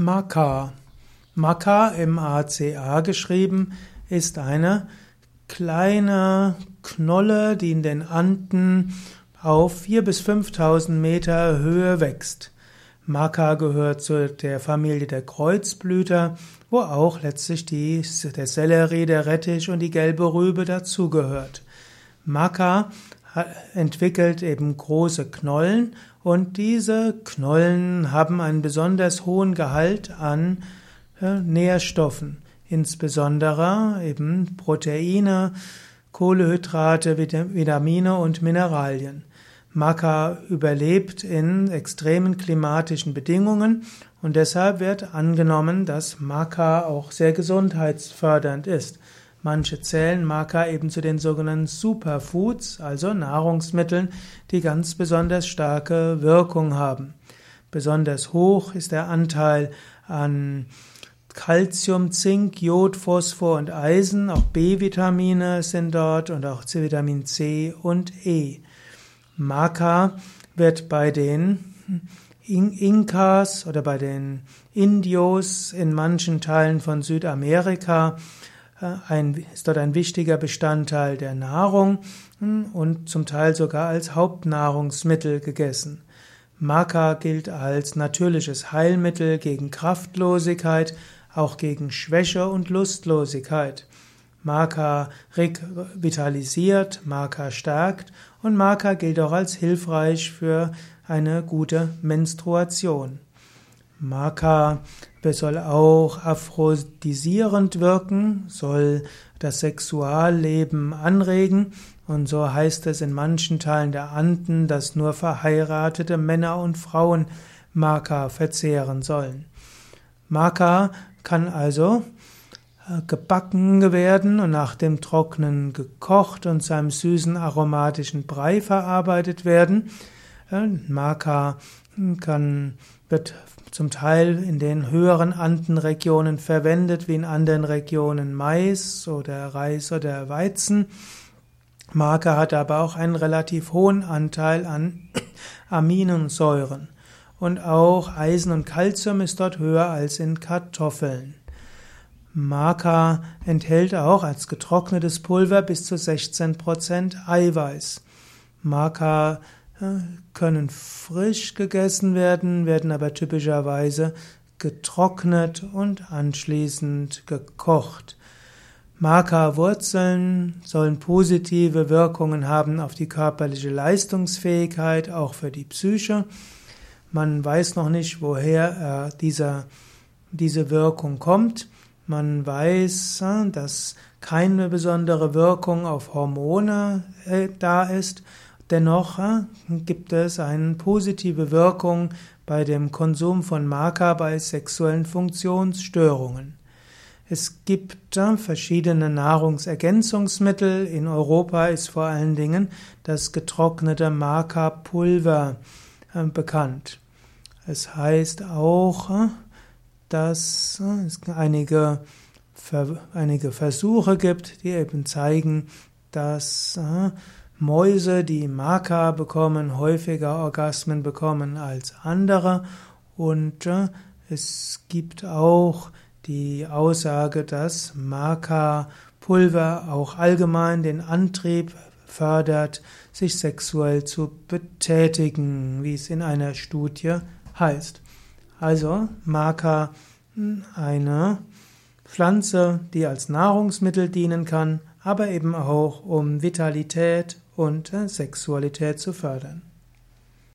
Maca. Maca, M-A-C-A geschrieben, ist eine kleine Knolle, die in den Anden auf 4.000 bis 5.000 Meter Höhe wächst. Maca gehört zu der Familie der Kreuzblüter, wo auch letztlich die, der Sellerie, der Rettich und die gelbe Rübe dazugehört. Maca entwickelt eben große Knollen und diese Knollen haben einen besonders hohen Gehalt an äh, Nährstoffen, insbesondere eben Proteine, Kohlehydrate, Vitamine und Mineralien. Maca überlebt in extremen klimatischen Bedingungen und deshalb wird angenommen, dass Maca auch sehr gesundheitsfördernd ist. Manche zählen Maca eben zu den sogenannten Superfoods, also Nahrungsmitteln, die ganz besonders starke Wirkung haben. Besonders hoch ist der Anteil an Calcium, Zink, Jod, Phosphor und Eisen, auch B-Vitamine sind dort und auch Vitamin C und E. Maca wird bei den Inkas oder bei den Indios in manchen Teilen von Südamerika ein, ist dort ein wichtiger Bestandteil der Nahrung hm, und zum Teil sogar als Hauptnahrungsmittel gegessen. Maca gilt als natürliches Heilmittel gegen Kraftlosigkeit, auch gegen Schwäche und Lustlosigkeit. Maca revitalisiert, Maca stärkt und Maca gilt auch als hilfreich für eine gute Menstruation. Maca soll auch aphrodisierend wirken, soll das Sexualleben anregen und so heißt es in manchen Teilen der Anden, dass nur verheiratete Männer und Frauen Maca verzehren sollen. Maca kann also äh, gebacken werden und nach dem Trocknen gekocht und zu einem süßen aromatischen Brei verarbeitet werden. Äh, Maca kann, wird zum Teil in den höheren Andenregionen verwendet, wie in anderen Regionen Mais oder Reis oder Weizen. Maca hat aber auch einen relativ hohen Anteil an Aminosäuren. Und auch Eisen und Calcium ist dort höher als in Kartoffeln. Maca enthält auch als getrocknetes Pulver bis zu 16% Eiweiß. Maca können frisch gegessen werden, werden aber typischerweise getrocknet und anschließend gekocht. Maca-Wurzeln sollen positive Wirkungen haben auf die körperliche Leistungsfähigkeit, auch für die Psyche. Man weiß noch nicht, woher äh, dieser, diese Wirkung kommt. Man weiß, äh, dass keine besondere Wirkung auf Hormone äh, da ist Dennoch äh, gibt es eine positive Wirkung bei dem Konsum von Maca bei sexuellen Funktionsstörungen. Es gibt äh, verschiedene Nahrungsergänzungsmittel. In Europa ist vor allen Dingen das getrocknete Maca-Pulver äh, bekannt. Es heißt auch, dass es einige, einige Versuche gibt, die eben zeigen, dass Mäuse, die Maka bekommen, häufiger Orgasmen bekommen als andere. Und äh, es gibt auch die Aussage, dass Maka-Pulver auch allgemein den Antrieb fördert, sich sexuell zu betätigen, wie es in einer Studie heißt. Also Maka hm, eine Pflanze, die als Nahrungsmittel dienen kann, aber eben auch um Vitalität und Sexualität zu fördern.